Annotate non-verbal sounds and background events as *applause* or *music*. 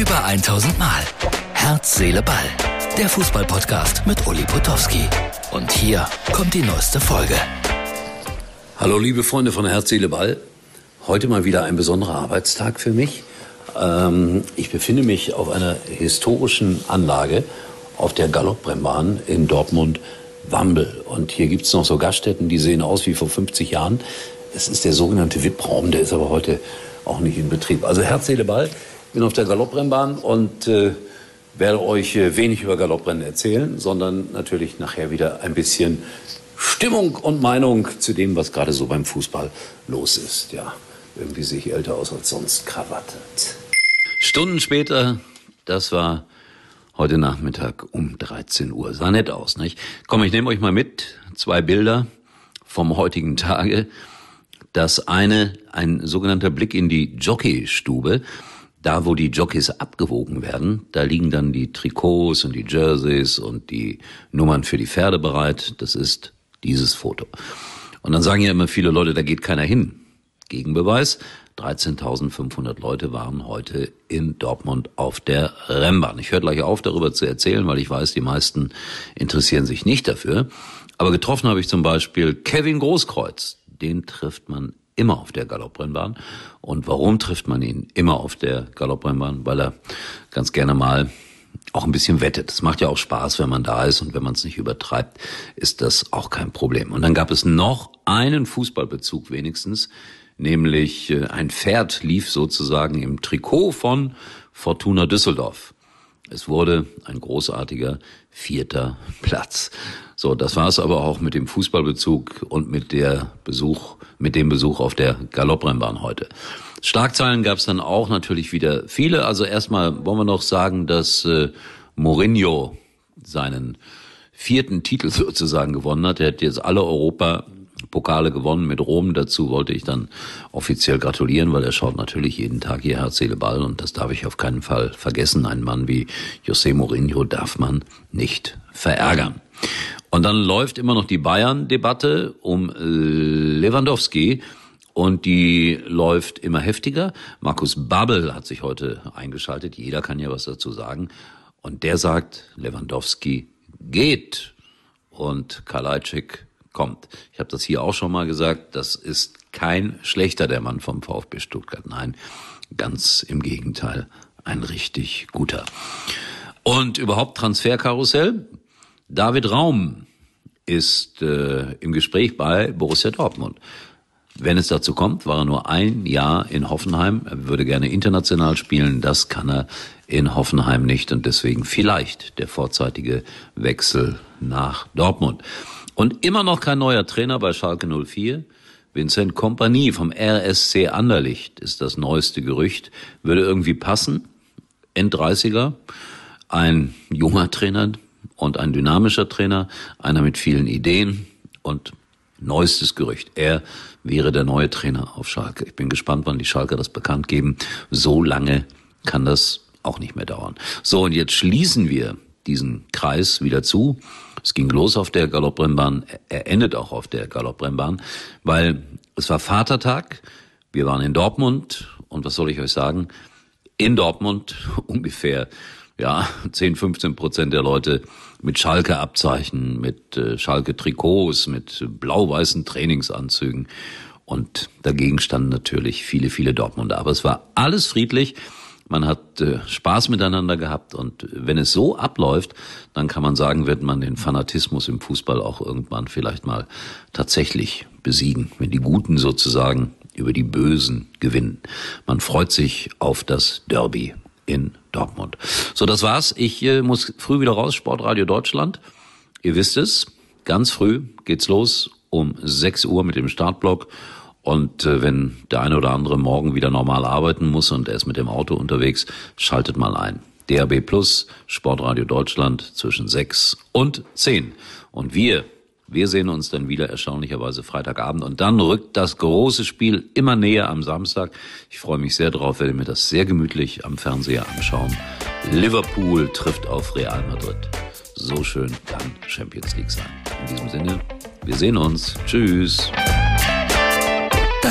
Über 1000 Mal. Herz, Seele, Ball. Der Fußballpodcast mit Uli Potowski. Und hier kommt die neueste Folge. Hallo liebe Freunde von Herz, Seele, Ball. Heute mal wieder ein besonderer Arbeitstag für mich. Ähm, ich befinde mich auf einer historischen Anlage auf der Galopprennbahn in Dortmund-Wambel. Und hier gibt es noch so Gaststätten, die sehen aus wie vor 50 Jahren. Es ist der sogenannte VIP-Raum, der ist aber heute auch nicht in Betrieb. Also Herz, Seele, Ball bin auf der Galopprennbahn und äh, werde euch äh, wenig über Galopprennen erzählen, sondern natürlich nachher wieder ein bisschen Stimmung und Meinung zu dem, was gerade so beim Fußball los ist. Ja, irgendwie sehe ich älter aus als sonst. Krawatte. Stunden später, das war heute Nachmittag um 13 Uhr. Sah nett aus, nicht? Komm, ich nehme euch mal mit. Zwei Bilder vom heutigen Tage. Das eine, ein sogenannter Blick in die Jockeystube. Da, wo die Jockeys abgewogen werden, da liegen dann die Trikots und die Jerseys und die Nummern für die Pferde bereit. Das ist dieses Foto. Und dann sagen ja immer viele Leute, da geht keiner hin. Gegenbeweis, 13.500 Leute waren heute in Dortmund auf der Rennbahn. Ich höre gleich auf, darüber zu erzählen, weil ich weiß, die meisten interessieren sich nicht dafür. Aber getroffen habe ich zum Beispiel Kevin Großkreuz. Den trifft man immer auf der Galopprennbahn. Und warum trifft man ihn immer auf der Galopprennbahn? Weil er ganz gerne mal auch ein bisschen wettet. Es macht ja auch Spaß, wenn man da ist und wenn man es nicht übertreibt, ist das auch kein Problem. Und dann gab es noch einen Fußballbezug wenigstens, nämlich äh, ein Pferd lief sozusagen im Trikot von Fortuna Düsseldorf. Es wurde ein großartiger vierter Platz. So, das war es aber auch mit dem Fußballbezug und mit der Besuch, mit dem Besuch auf der Galopprennbahn heute. Schlagzeilen gab es dann auch natürlich wieder viele. Also erstmal wollen wir noch sagen, dass äh, Mourinho seinen vierten Titel *laughs* sozusagen gewonnen hat. Er hat jetzt alle Europa Pokale gewonnen mit Rom. Dazu wollte ich dann offiziell gratulieren, weil er schaut natürlich jeden Tag hier Herz, Seele, Ball und das darf ich auf keinen Fall vergessen. Ein Mann wie José Mourinho darf man nicht verärgern. Und dann läuft immer noch die Bayern-Debatte um Lewandowski. Und die läuft immer heftiger. Markus Babbel hat sich heute eingeschaltet. Jeder kann ja was dazu sagen. Und der sagt, Lewandowski geht. Und Kalajdzic kommt. Ich habe das hier auch schon mal gesagt, das ist kein schlechter der Mann vom VfB Stuttgart. Nein, ganz im Gegenteil, ein richtig guter. Und überhaupt Transferkarussell. David Raum ist äh, im Gespräch bei Borussia Dortmund. Wenn es dazu kommt, war er nur ein Jahr in Hoffenheim. Er würde gerne international spielen. Das kann er in Hoffenheim nicht und deswegen vielleicht der vorzeitige Wechsel nach Dortmund. Und immer noch kein neuer Trainer bei Schalke 04. Vincent Kompanie vom RSC Anderlicht ist das neueste Gerücht. Würde irgendwie passen. End-30er. Ein junger Trainer und ein dynamischer Trainer. Einer mit vielen Ideen und neuestes Gerücht. Er wäre der neue Trainer auf Schalke. Ich bin gespannt, wann die Schalke das bekannt geben. So lange kann das auch nicht mehr dauern. So, und jetzt schließen wir diesen Kreis wieder zu. Es ging los auf der Galopprennbahn, er endet auch auf der Galopprennbahn, weil es war Vatertag, wir waren in Dortmund und was soll ich euch sagen? In Dortmund *laughs* ungefähr ja, 10, 15 Prozent der Leute mit Schalke-Abzeichen, mit äh, Schalke-Trikots, mit blau-weißen Trainingsanzügen. Und dagegen standen natürlich viele, viele Dortmunder. Aber es war alles friedlich. Man hat äh, Spaß miteinander gehabt und wenn es so abläuft, dann kann man sagen, wird man den Fanatismus im Fußball auch irgendwann vielleicht mal tatsächlich besiegen, wenn die Guten sozusagen über die Bösen gewinnen. Man freut sich auf das Derby in Dortmund. So, das war's. Ich äh, muss früh wieder raus, Sportradio Deutschland. Ihr wisst es, ganz früh geht's los um 6 Uhr mit dem Startblock und äh, wenn der eine oder andere morgen wieder normal arbeiten muss und er ist mit dem Auto unterwegs, schaltet mal ein. DAB Plus, Sportradio Deutschland zwischen 6 und 10. Und wir, wir sehen uns dann wieder erstaunlicherweise Freitagabend. Und dann rückt das große Spiel immer näher am Samstag. Ich freue mich sehr drauf, werde mir das sehr gemütlich am Fernseher anschauen. Liverpool trifft auf Real Madrid. So schön kann Champions League sein. In diesem Sinne, wir sehen uns. Tschüss.